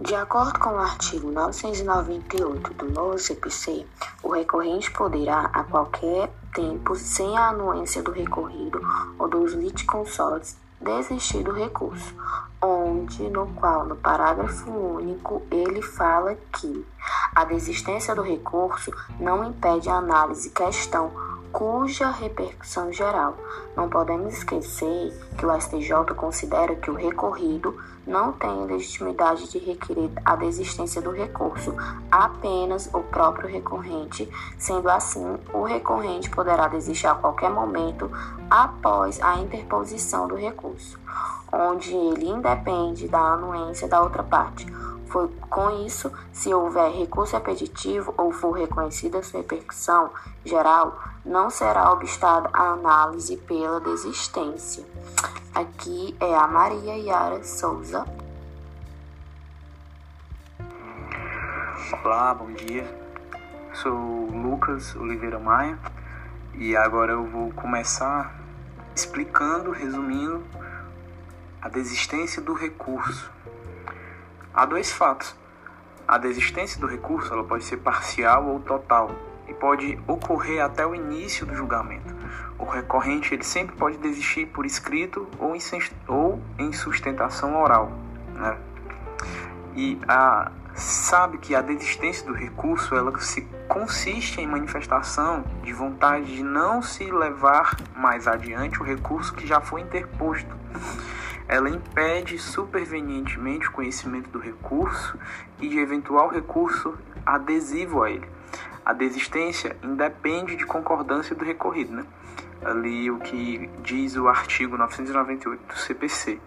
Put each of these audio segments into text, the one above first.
De acordo com o artigo 998 do novo CPC, o recorrente poderá, a qualquer tempo, sem a anuência do recorrido ou dos litisconsortes, desistir do recurso, onde, no qual, no parágrafo único, ele fala que a desistência do recurso não impede a análise questão cuja repercussão geral. Não podemos esquecer que o STJ considera que o recorrido não tem legitimidade de requerer a desistência do recurso, apenas o próprio recorrente. Sendo assim, o recorrente poderá desistir a qualquer momento após a interposição do recurso, onde ele independe da anuência da outra parte. Foi com isso, se houver recurso repetitivo ou for reconhecida sua repercussão geral, não será obstada a análise pela desistência. Aqui é a Maria Yara Souza. Olá, bom dia. Sou Lucas Oliveira Maia e agora eu vou começar explicando, resumindo a desistência do recurso. Há dois fatos. A desistência do recurso ela pode ser parcial ou total e pode ocorrer até o início do julgamento. O recorrente ele sempre pode desistir por escrito ou em, ou em sustentação oral. Né? E a, sabe que a desistência do recurso ela se consiste em manifestação de vontade de não se levar mais adiante o recurso que já foi interposto. Ela impede supervenientemente o conhecimento do recurso e de eventual recurso adesivo a ele a desistência independe de concordância do recorrido, né? Ali o que diz o artigo 998 do CPC.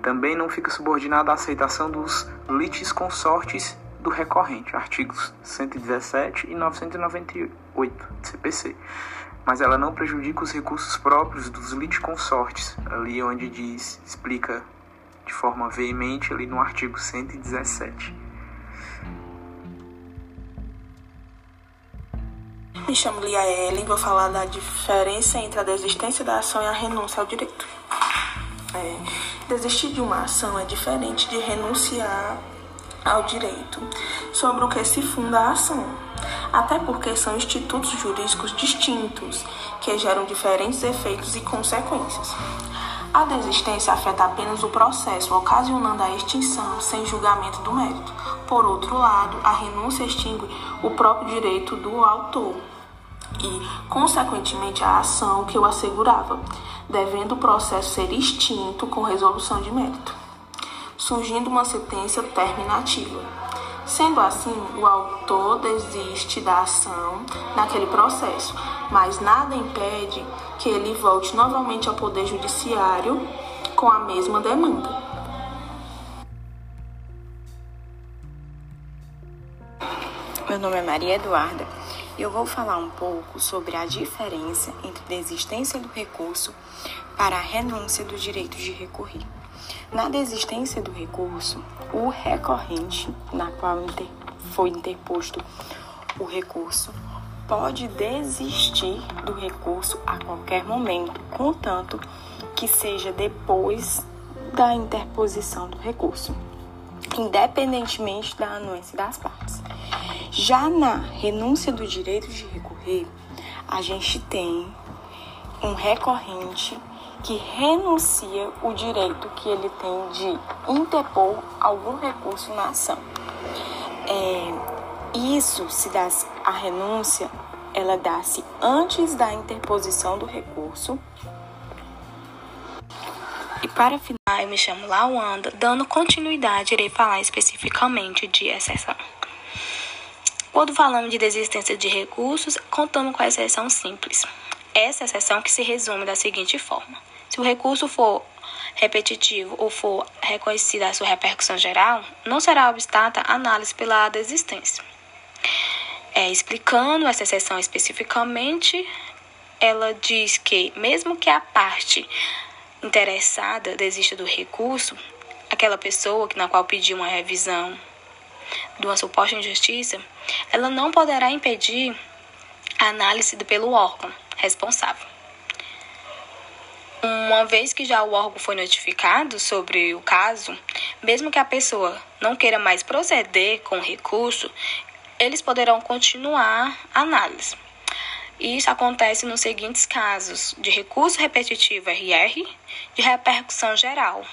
Também não fica subordinada à aceitação dos litis consortes do recorrente, artigos 117 e 998 do CPC. Mas ela não prejudica os recursos próprios dos litisconsortes, ali onde diz, explica de forma veemente ali no artigo 117. Me chamo Lia Ellen, vou falar da diferença entre a desistência da ação e a renúncia ao direito. É, desistir de uma ação é diferente de renunciar ao direito sobre o que se funda a ação, até porque são institutos jurídicos distintos que geram diferentes efeitos e consequências. A desistência afeta apenas o processo, ocasionando a extinção sem julgamento do mérito. Por outro lado, a renúncia extingue o próprio direito do autor e, consequentemente, a ação que o assegurava, devendo o processo ser extinto com resolução de mérito, surgindo uma sentença terminativa. Sendo assim, o autor desiste da ação naquele processo, mas nada impede que ele volte novamente ao Poder Judiciário com a mesma demanda. Meu nome é Maria Eduarda eu vou falar um pouco sobre a diferença entre desistência do recurso para a renúncia do direito de recorrer. Na desistência do recurso, o recorrente, na qual foi interposto o recurso, pode desistir do recurso a qualquer momento, contanto que seja depois da interposição do recurso, independentemente da anuência das partes. Já na renúncia do direito de recorrer, a gente tem um recorrente que renuncia o direito que ele tem de interpor algum recurso na ação. É, isso se dá a renúncia, ela dá-se antes da interposição do recurso. E para finalizar, eu me chamo Lawanda, dando continuidade, irei falar especificamente de exceção. Quando falamos de desistência de recursos, contamos com a exceção simples. Essa exceção que se resume da seguinte forma: se o recurso for repetitivo ou for reconhecida a sua repercussão geral, não será obstáculo a análise pela desistência. É, explicando essa exceção especificamente, ela diz que, mesmo que a parte interessada desista do recurso, aquela pessoa na qual pediu uma revisão de uma suposta injustiça, ela não poderá impedir a análise pelo órgão responsável. Uma vez que já o órgão foi notificado sobre o caso, mesmo que a pessoa não queira mais proceder com o recurso, eles poderão continuar a análise. Isso acontece nos seguintes casos: de recurso repetitivo RR, de repercussão geral.